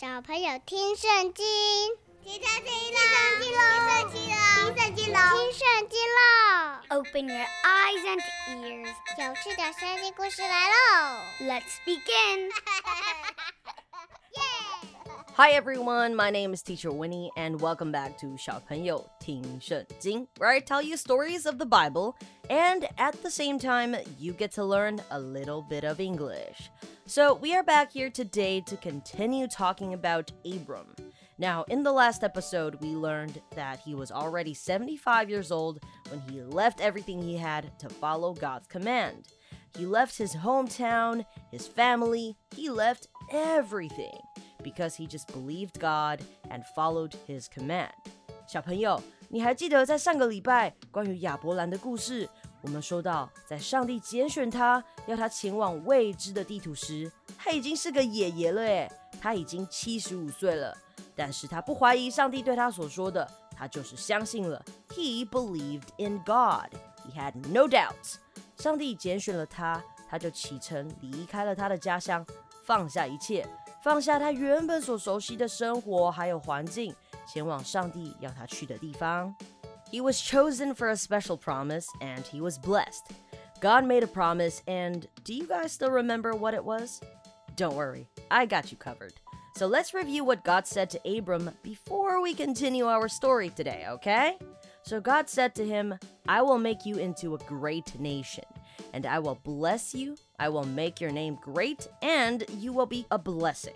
小朋友听圣经，听圣经啦！听圣经喽！听圣经喽！听圣经喽！Open your eyes and ears，有趣的圣经故事来喽！Let's begin. Hi everyone, my name is Teacher Winnie, and welcome back to 小朋友听圣经, where I tell you stories of the Bible, and at the same time, you get to learn a little bit of English. So we are back here today to continue talking about Abram. Now, in the last episode, we learned that he was already 75 years old when he left everything he had to follow God's command. He left his hometown, his family, he left everything because he just believed God and followed his command. 小朋友，你还记得在上个礼拜关于亚伯兰的故事 我们说到，在上帝拣选他，要他前往未知的地图时，他已经是个爷爷了诶，他已经七十五岁了。但是他不怀疑上帝对他所说的，他就是相信了。He believed in God. He had no doubts. 上帝拣选了他，他就启程离开了他的家乡，放下一切，放下他原本所熟悉的生活还有环境，前往上帝要他去的地方。He was chosen for a special promise and he was blessed. God made a promise, and do you guys still remember what it was? Don't worry, I got you covered. So let's review what God said to Abram before we continue our story today, okay? So God said to him, I will make you into a great nation, and I will bless you, I will make your name great, and you will be a blessing.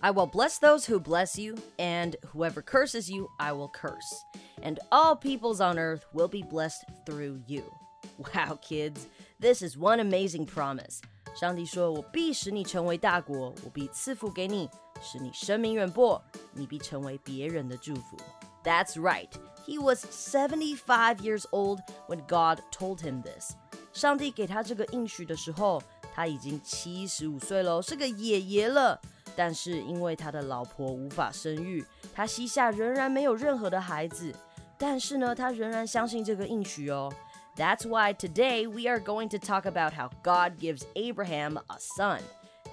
I will bless those who bless you, and whoever curses you, I will curse and all peoples on earth will be blessed through you. Wow, kids, this is one amazing promise. 上帝说：“我必使你成为大国，我必赐福给你，使你声名远播，你必成为别人的祝福。” That's right. He was 75 years old when God told him this. 上帝给他这个应许的时候，他已经七十五岁了，是个爷爷了。 但是因为他的老婆无法生育，他膝下仍然没有任何的孩子。但是呢，他仍然相信这个应许哦。That's why today we are going to talk about how God gives Abraham a son.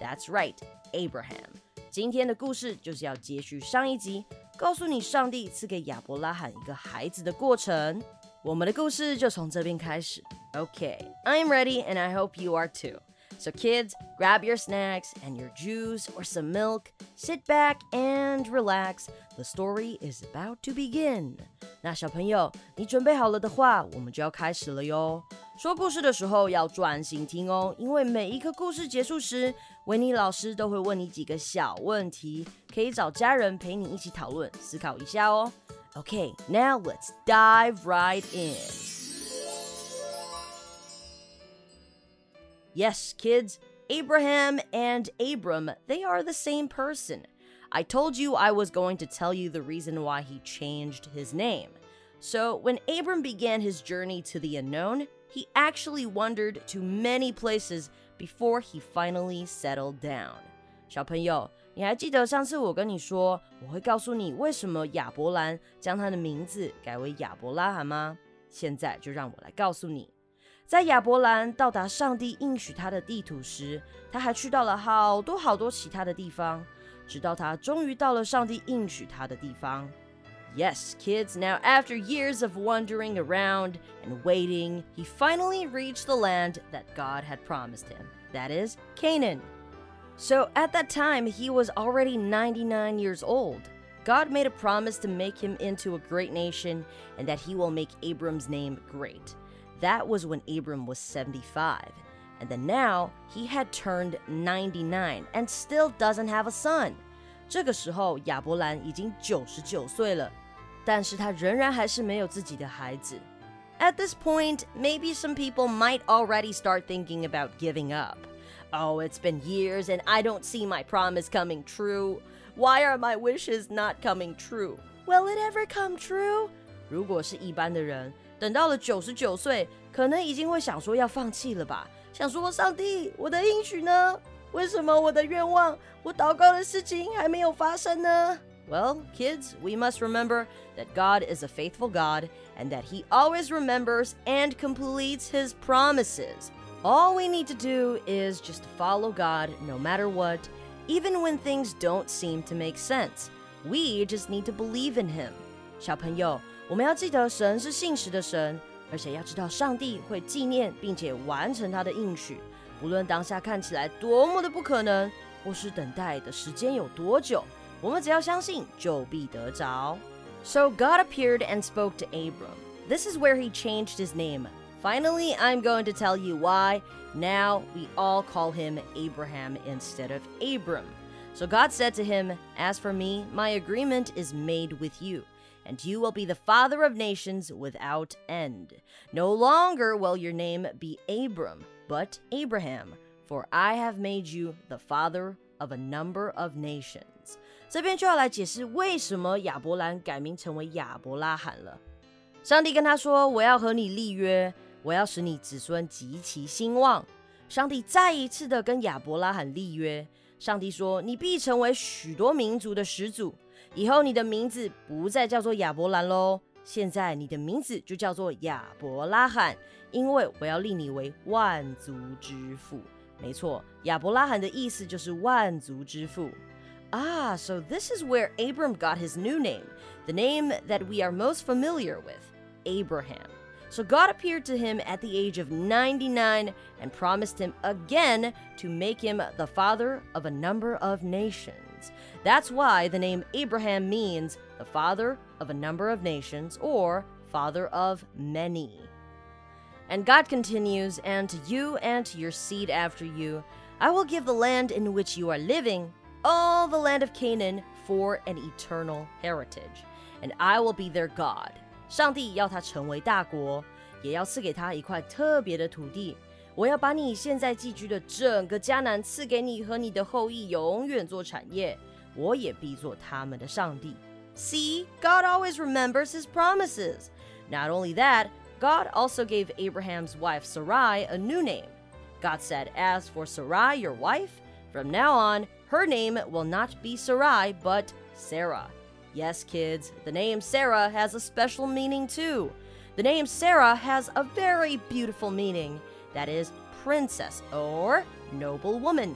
That's right, Abraham. 今天的故事就是要接续上一集，告诉你上帝赐给亚伯拉罕一个孩子的过程。我们的故事就从这边开始。Okay, I'm ready and I hope you are too. So, kids, grab your snacks and your juice or some milk, sit back and relax. The story is about to begin. 那小朋友，你准备好了的话，我们就要开始了哟。说故事的时候要专心听哦，因为每一个故事结束时，维尼老师都会问你几个小问题，可以找家人陪你一起讨论、思考一下哦。Okay, now let's dive right in. Yes, kids, Abraham and Abram, they are the same person. I told you I was going to tell you the reason why he changed his name. So, when Abram began his journey to the unknown, he actually wandered to many places before he finally settled down. 小朋友，你还记得上次我跟你说，我会告诉你为什么亚伯兰将他的名字改为亚伯拉罕吗？现在就让我来告诉你。 在亚伯兰到达上帝应许他的地图时，他还去到了好多好多其他的地方。直到他终于到了上帝应许他的地方。Yes, kids, now after years of wandering around and waiting, he finally reached the land that God had promised him. That is, Canaan. So at that time, he was already 99 years old. God made a promise to make him into a great nation and that he will make Abram's name great. That was when Abram was 75. And then now he had turned 99 and still doesn't have a son. 这个时候，亚伯兰已经九十九岁了，但是他仍然还是没有自己的孩子。At this point, maybe some people might already start thinking about giving up. Oh, it's been years and I don't see my promise coming true. Why are my wishes not coming true? Will it ever come true? 如果是一般的人， 等到了九十九岁，可能已经会想说要放弃了吧。想说上帝，我的应许呢？为什么我的愿望，我祷告的事情还没有发生呢？Well, kids, we must remember that God is a faithful God and that He always remembers and completes His promises. All we need to do is just follow God no matter what even when things don't seem to make sense. We just need to believe in Him. 小朋友， 我们要记得神是信实的神，而且要知道上帝会纪念并且完成他的应许，不论当下看起来多么的不可能，或是等待的时间有多久，我们只要相信，就必得着。So God appeared and spoke to Abram. This is where he changed his name. Finally, I'm going to tell you why. Now we all call him Abraham instead of Abram. So God said to him, As for me, my agreement is made with you and you will be the father of nations without end. No longer will your name be Abram, but Abraham, for I have made you the father of a number of nations. 这边就要来解释为什么亚伯兰改名成为亚伯拉罕了。上帝跟他说：“我要和你立约，我要使你子孙极其兴旺。”上帝再一次的跟亚伯拉罕立约。上帝说：“你必成为许多民族的始祖。” 以后你的名字不再叫做亚伯兰喽，现在你的名字就叫做亚伯拉罕，因为我要立你为万族之父。没错，亚伯拉罕的意思就是万族之父。Ah, so this is where Abram got his new name, the name that we are most familiar with, Abraham. So God appeared to him at the age of 99 and promised him again to make him the father of a number of nations. That's why the name Abraham means the father of a number of nations or father of many. And God continues, And to you and to your seed after you, I will give the land in which you are living, all the land of Canaan, for an eternal heritage. And I will be their God. 上帝要他成为大国，也要赐给他一块特别的土地。我要把你现在寄居的整个迦南赐给你和你的后裔，永远做产业。 我也必做他们的上帝。See, God always remembers his promises. Not only that, God also gave Abraham's wife Sarai a new name. God said, As for Sarai, your wife, from now on, her name will not be Sarai, but Sarah. Yes, kids, the name Sarah has a special meaning too. The name Sarah has a very beautiful meaning that is, princess or noble woman.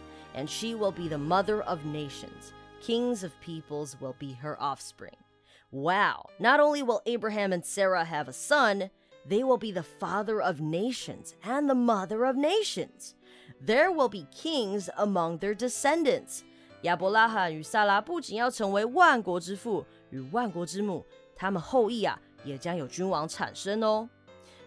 and she will be the mother of nations. Kings of peoples will be her offspring. Wow, not only will Abraham and Sarah have a son, they will be the father of nations and the mother of nations. There will be kings among their descendants. 亚伯拉罕与萨拉不仅要成为万国之父与万国之母，他们后裔啊也将有君王产生哦。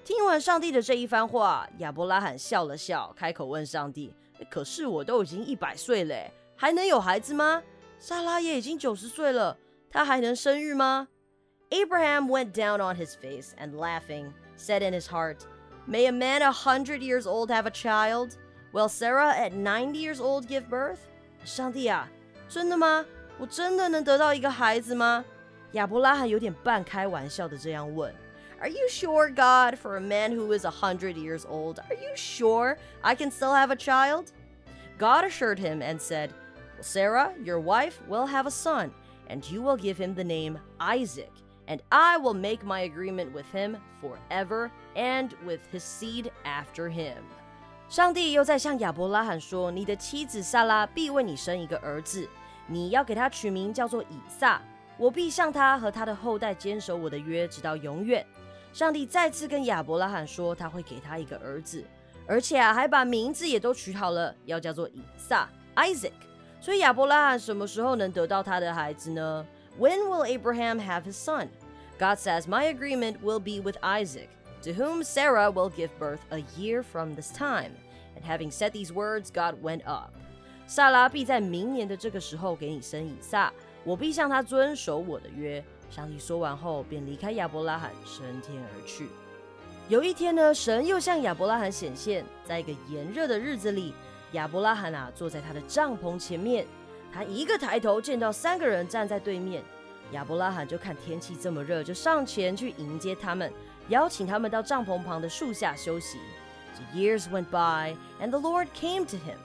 听完上帝的这一番话，亚伯拉罕笑了笑，开口问上帝： 可是我都已经一百岁了，还能有孩子吗？莎拉也已经九十岁了，她还能生育吗？Abraham went down on his face and laughing said in his heart, May a man a hundred years old have a child? Will Sarah at ninety years old give birth? 上帝啊，真的吗？我真的能得到一个孩子吗？亚伯拉罕有点半开玩笑的这样问。 are you sure, God, for a man who is a hundred years old? Are you sure I can still have a child? God assured him and said, Sarah, your wife, will have a son, and you will give him the name Isaac, and I will make my agreement with him forever and with his seed after him. 上帝又在向亚伯拉罕说：“你的妻子萨拉必为你生一个儿子，你要给他取名叫做以撒。我必向他和他的后代坚守我的约，直到永远。” 上帝再次跟亚伯拉罕说，他会给他一个儿子，而且啊，还把名字也都取好了，要叫做以撒 （Isaac）。所以亚伯拉罕什么时候能得到他的孩子呢？When will Abraham have his son? God says, My agreement will be with Isaac, to whom Sarah will give birth a year from this time. And having said these words, God went up. 萨拉必在明年的这个时候给你生以撒，我必向他遵守我的约。 上帝说完后，便离开亚伯拉罕，升天而去。有一天呢，神又向亚伯拉罕显现，在一个炎热的日子里，亚伯拉罕啊坐在他的帐篷前面，他一个抬头见到三个人站在对面，亚伯拉罕就看天气这么热，就上前去迎接他们，邀请他们到帐篷旁的树下休息。The years went by, and the Lord came to him.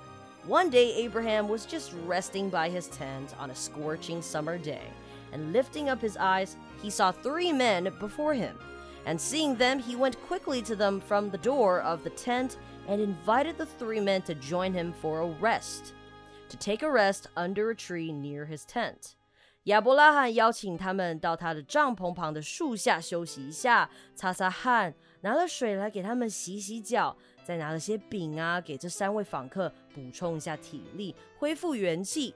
One day, Abraham was just resting by his tent on a scorching summer day, and lifting up his eyes, he saw three men before him. And seeing them, he went quickly to them from the door of the tent and invited the three men to join him for a rest, to take a rest under a tree near his tent. 亚伯拉罕邀请他们到他的帐篷旁的树下休息一下，擦擦汗，拿了水来给他们洗洗脚，再拿了些饼啊，给这三位访客补充一下体力，恢复元气。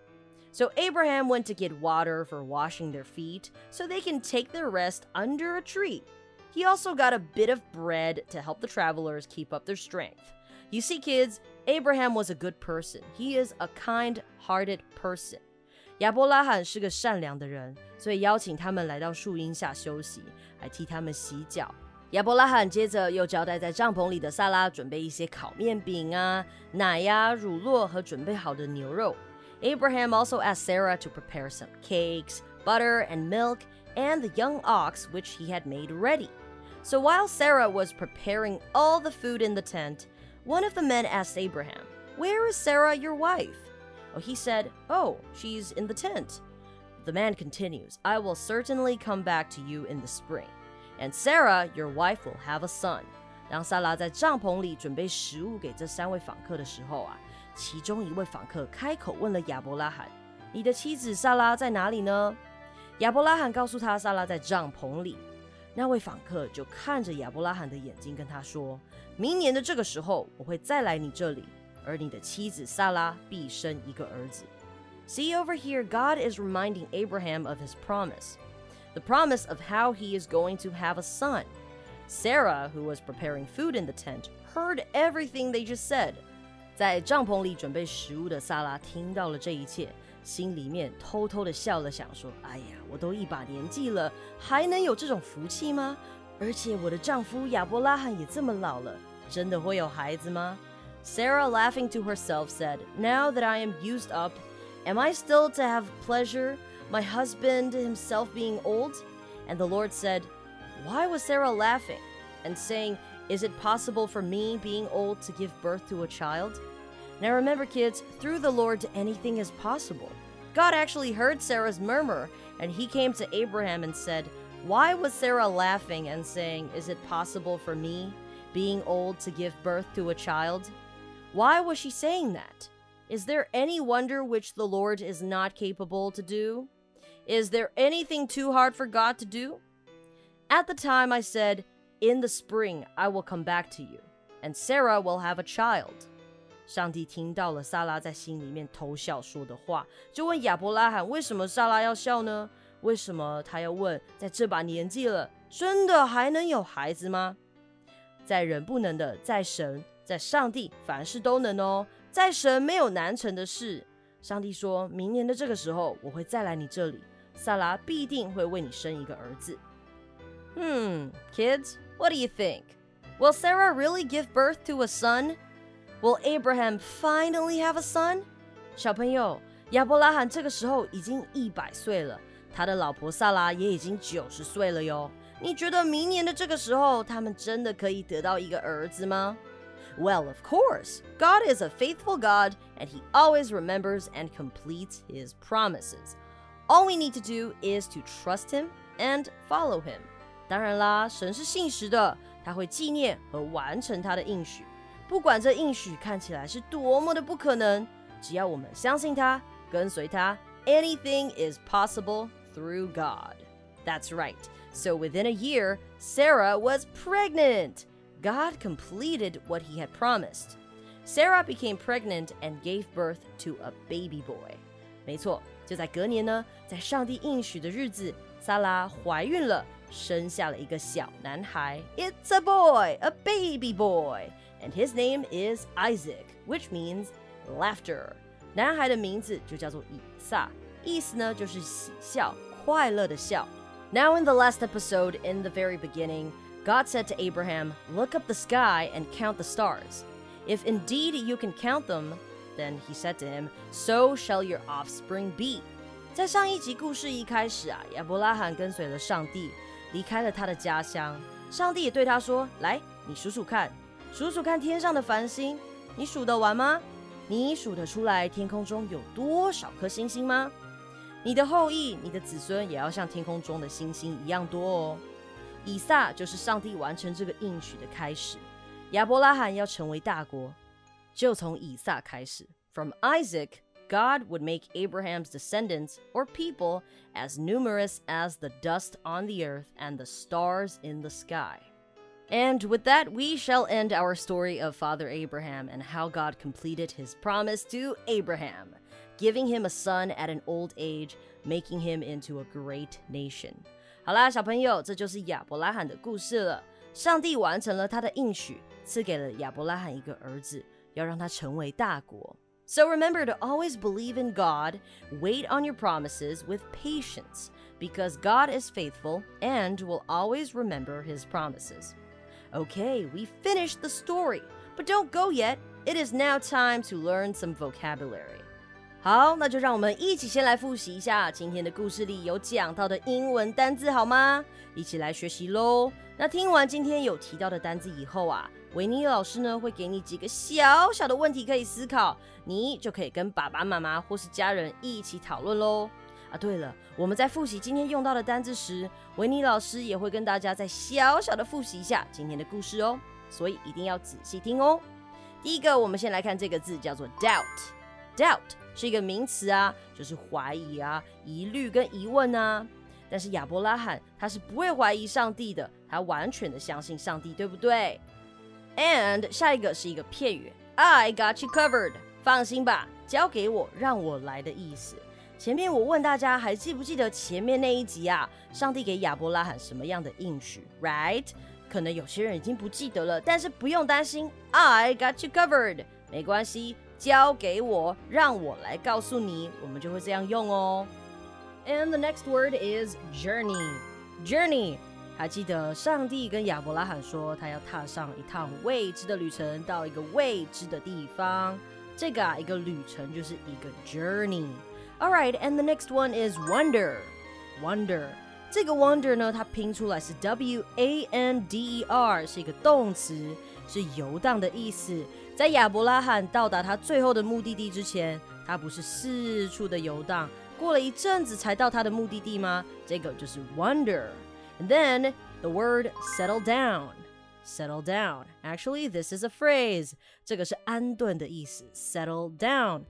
So Abraham went to get water for washing their feet so they can take their rest under a tree. He also got a bit of bread to help the travelers keep up their strength. You see, kids, Abraham was a good person. He is a kind hearted person. 亚伯拉罕是个善良的人，所以邀请他们来到树荫下休息，还替他们洗脚。亚伯拉罕接着又交代在帐篷里的萨拉准备一些烤面饼啊、奶呀、乳酪和准备好的牛肉。 Abraham also asked Sarah to prepare some cakes, butter, and milk, and the young ox which he had made ready. So while Sarah was preparing all the food in the tent, one of the men asked Abraham, Where is Sarah, your wife? Oh, he said, Oh, she's in the tent. The man continues, I will certainly come back to you in the spring, and Sarah, your wife, will have a son. 当萨拉在帐篷里准备食物给这三位访客的时候啊， 其中一位访客开口问了亚伯拉罕：“你的妻子萨拉在哪里呢？”亚伯拉罕告诉他，萨拉在帐篷里。那位访客就看着亚伯拉罕的眼睛，跟他说：“明年的这个时候，我会再来你这里，而你的妻子萨拉必生一个儿子。” See over here, God is reminding Abraham of his promise. The promise of how he is going to have a son. Sarah, who was preparing food in the tent, heard everything they just said. 在帐篷里准备食物的萨拉听到了这一切，心里面偷偷的笑了，想说：“哎呀，我都一把年纪了，还能有这种福气吗？而且我的丈夫亚伯拉罕也这么老了，真的会有孩子吗？” Sarah, laughing to herself, said, Now that I am used up, am I still to have pleasure, my husband himself being old? And the Lord said, Why was Sarah laughing and saying, Is it possible for me, being old, to give birth to a child? Now remember, kids, through the Lord, anything is possible. God actually heard Sarah's murmur, and he came to Abraham and said, Why was Sarah laughing and saying, Is it possible for me, being old, to give birth to a child? Why was she saying that? Is there any wonder which the Lord is not capable to do? Is there anything too hard for God to do? At the time I said, In the spring I will come back to you, and Sarah will have a child. 上帝听到了萨拉在心里面偷笑说的话，就问亚伯拉罕：为什么萨拉要笑呢？为什么他要问，在这把年纪了，真的还能有孩子吗？在人不能的，在神，在上帝，凡事都能哦。在神没有难成的事。上帝说明年的这个时候，我会再来你这里，萨拉必定会为你生一个儿子。嗯 kids, what do you think? Will Sarah really give birth to a son? Will Abraham finally have a son? 小朋友，亚伯拉罕这个时候已经一百岁了，他的老婆萨拉也已经九十岁了哟。你觉得明年的这个时候，他们真的可以得到一个儿子吗？Well, of course. God is a faithful God, and He always remembers and completes His promises. All we need to do is to trust Him and follow Him. 当然啦，神是信实的，他会纪念和完成他的应许。不管这应许看起来是多么的不可能，只要我们相信他，跟随他，anything is possible through God. That's right. So within a year, Sarah was pregnant. God completed what he had promised. Sarah became pregnant and gave birth to a baby boy. 没错，就在隔年呢，在上帝应许的日子，萨拉怀孕了， 生下了一个小男孩。It's a boy, a baby boy, and his name is Isaac, which means laughter. 男孩的名字就叫做以撒，意思呢就是喜笑、快乐的笑。Now, in the last episode, in the very beginning, God said to Abraham, Look up the sky and count the stars. If indeed you can count them, Then he said to him, So shall your offspring be. 在上一集故事一开始啊，亚伯拉罕跟随了上帝， 离开了他的家乡。上帝也对他说：“来，你数数看，数数看天上的繁星，你数得完吗？你数得出来天空中有多少颗星星吗？你的后裔，你的子孙也要像天空中的星星一样多哦。”以撒就是上帝完成这个应许的开始。亚伯拉罕要成为大国，就从以撒开始。From Isaac, God would make Abraham's descendants or people as numerous as the dust on the earth and the stars in the sky. And with that, we shall end our story of Father Abraham and how God completed his promise to Abraham, giving him a son at an old age, making him into a great nation. 好啦，小朋友，这就是亚伯拉罕的故事了。上帝完成了他的应许，赐给了亚伯拉罕一个儿子，要让他成为大国。 So remember to always believe in God, wait on your promises with patience, because God is faithful and will always remember his promises. Okay, we finished the story, but don't go yet. It is now time to learn some vocabulary. 好，那就让我们一起先来复习一下今天的故事里有讲到的英文单字，好吗？一起来学习喽。那听完今天有提到的单字以后啊，维尼老师呢会给你几个小小的问题可以思考，你就可以跟爸爸妈妈或是家人一起讨论喽。啊，对了，我们在复习今天用到的单字时，维尼老师也会跟大家再小小的复习一下今天的故事哦，所以一定要仔细听哦。第一个，我们先来看这个字，叫做 doubt Doubt。是一个名词啊，就是怀疑啊、疑虑跟疑问啊。但是亚伯拉罕他是不会怀疑上帝的，他完全的相信上帝，对不对？And 下一个是一个片语，I got you covered，放心吧，交给我，让我来的意思。前面我问大家还记不记得前面那一集啊？上帝给亚伯拉罕什么样的应许？Right？可能有些人已经不记得了，但是不用担心，I got you covered，没关系。交给我，让我来告诉你，我们就会这样用哦。And the next word is journey. Journey，还记得上帝跟亚伯拉罕说，他要踏上一趟未知的旅程，到一个未知的地方。这个啊，一个旅程就是一个 journey。All right, and the next one is wonder. Wonder，这个 wonder 呢，它拼出来是 W A N D E R，是一个动词，是游荡的意思。 在亚伯拉罕到达他最后的目的地之前，他不是四处的游荡，过了一阵子才到他的目的地吗？这个就是 wonder。And then the word settle down. Settle down. Actually, this is a phrase. 这个是安顿的意思。Settle down.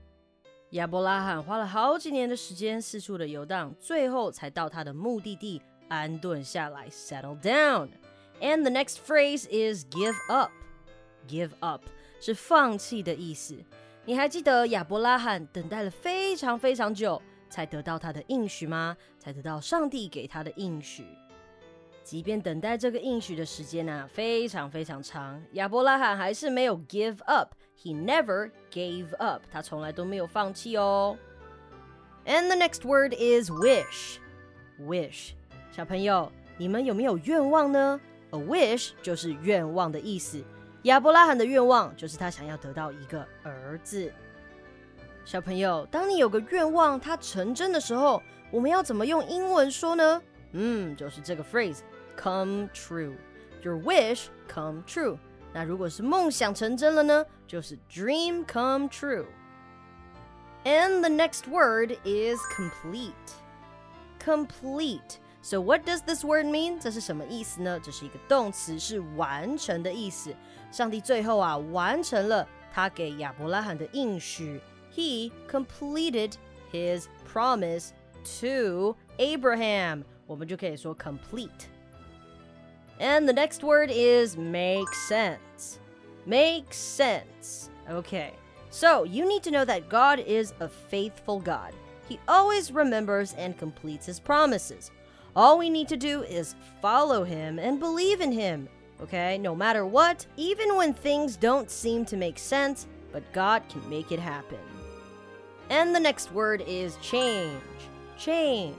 亚伯拉罕花了好几年的时间四处的游荡，最后才到他的目的地安顿下来。Settle down. And the next phrase is give up. Give up. 是放弃的意思。你还记得亚伯拉罕等待了非常非常久，才得到他的应许吗？才得到上帝给他的应许。即便等待这个应许的时间呢，非常非常长，亚伯拉罕还是没有 give up。He never gave up。他从来都没有放弃哦。And the next word is wish。wish，小朋友，你们有没有愿望呢？A wish 就是愿望的意思。亚伯拉罕的愿望就是他想要得到一个儿子。小朋友，当你有个愿望它成真的时候，我们要怎么用英文说呢？嗯，就是这个 phrase come true。Your wish come true。那如果是梦想成真了呢？就是 dream come true。And the next word is complete. Complete. So what does this word mean？这是什么意思呢？这是一个动词，是完成的意思。上帝最后啊，完成了他给亚伯拉罕的应许。He completed his promise to Abraham。我们就可以说 complete。And the next word is make sense. Make sense. Okay. So you need to know that God is a faithful God. He always remembers and completes his promises. All we need to do is follow him and believe in him. Okay, no matter what, even when things don't seem to make sense, but God can make it happen. And the next word is change. Change，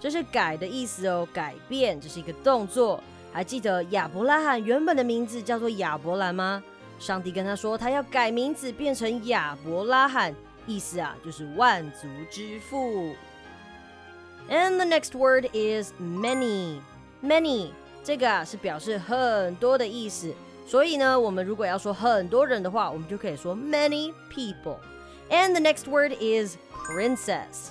这是改的意思哦，改变，这是一个动作。还记得亚伯拉罕原本的名字叫做亚伯兰吗？ 上帝跟他说，他要改名字变成亚伯拉罕，意思啊就是万族之父。 And the next word is many. Many 这个啊是表示很多的意思，所以呢，我们如果要说很多人的话，我们就可以说 many people. And the next word is princess.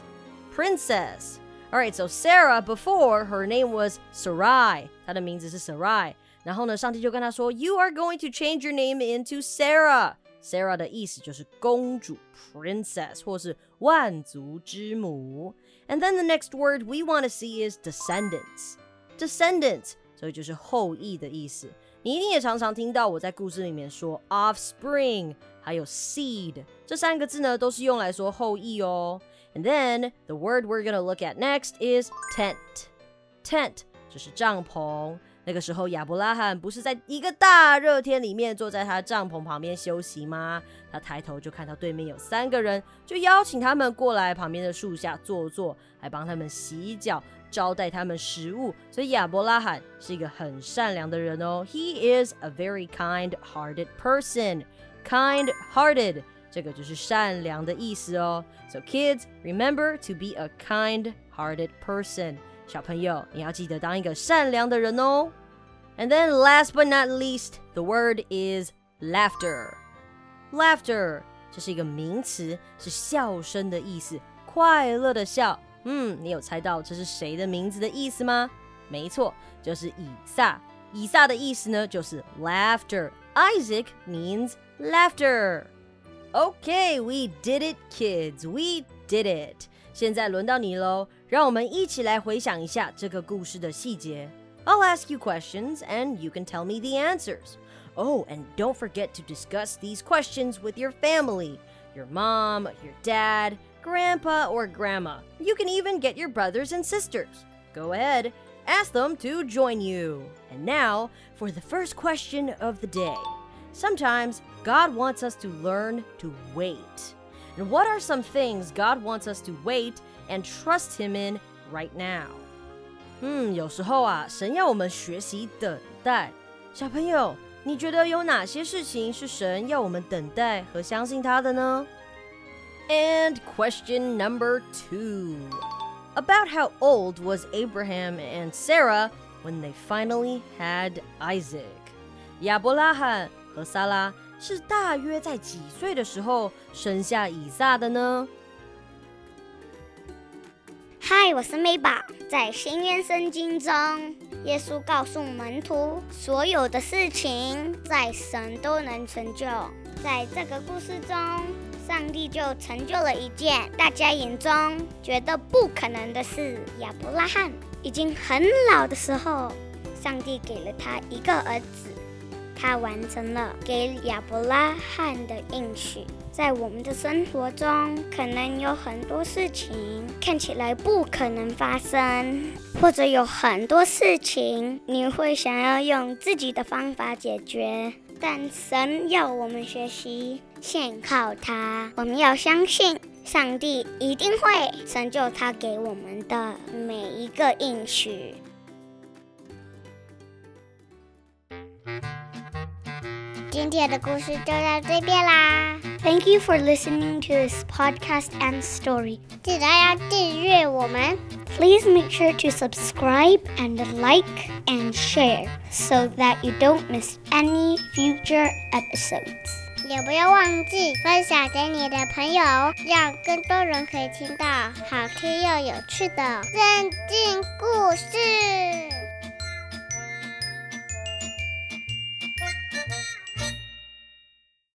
Princess. Alright, so Sarah before her name was Sarai，她的名字是 Sarai。然后呢，上帝就跟她说，You are going to change your name into Sarah。 Sarah 的意思就是公主 （princess） 或是万族之母。And then the next word we want to see is descendants. Descendants，所以就是后裔的意思。你一定也常常听到我在故事里面说 offspring，还有 seed，这三个字呢都是用来说后裔哦。And then the word we're gonna look at next is tent. Tent 就是帐篷。 那个时候，亚伯拉罕不是在一个大热天里面坐在他帐篷旁边休息吗？他抬头就看到对面有三个人，就邀请他们过来旁边的树下坐坐，还帮他们洗脚，招待他们食物。所以亚伯拉罕是一个很善良的人哦。He is a very kind-hearted person. Kind-hearted，这个就是善良的意思哦。So kids, remember to be a kind-hearted person. 小朋友，你要记得当一个善良的人哦。And then last but not least, the word is laughter. Laughter 这是一个名词，是笑声的意思，快乐的笑。嗯，你有猜到这是谁的名字的意思吗？没错，就是以撒。以撒的意思呢，就是 laughter. Isaac means laughter. Okay, we did it, kids. We did it. 现在轮到你喽，让我们一起来回想一下这个故事的细节。 I'll ask you questions and you can tell me the answers. Oh, and don't forget to discuss these questions with your family your mom, your dad, grandpa, or grandma. You can even get your brothers and sisters. Go ahead, ask them to join you. And now for the first question of the day. Sometimes God wants us to learn to wait. And what are some things God wants us to wait and trust Him in right now? 嗯，有时候啊，神要我们学习等待。小朋友，你觉得有哪些事情是神要我们等待和相信他的呢？And question number two. About how old was Abraham and Sarah when they finally had Isaac? 亚伯拉罕和撒拉是大约在几岁的时候生下以撒的呢？ 嗨，我是妹宝。在新约圣经中，耶稣告诉门徒，所有的事情在神都能成就。在这个故事中，上帝就成就了一件大家眼中觉得不可能的事。亚伯拉罕已经很老的时候，上帝给了他一个儿子，他完成了给亚伯拉罕的应许。在我们的生活中，可能有很多事情看起来不可能发生，或者有很多事情你会想要用自己的方法解决。但神要我们学习先靠他，我们要相信上帝一定会成就他给我们的每一个应许。今天的故事就到这边啦。Thank you for listening to this podcast and story. Please make sure to subscribe and like and share so that you don't miss any future episodes. 也不要忘记分享给你的朋友，让更多人可以听到好听又有趣的圣经故事。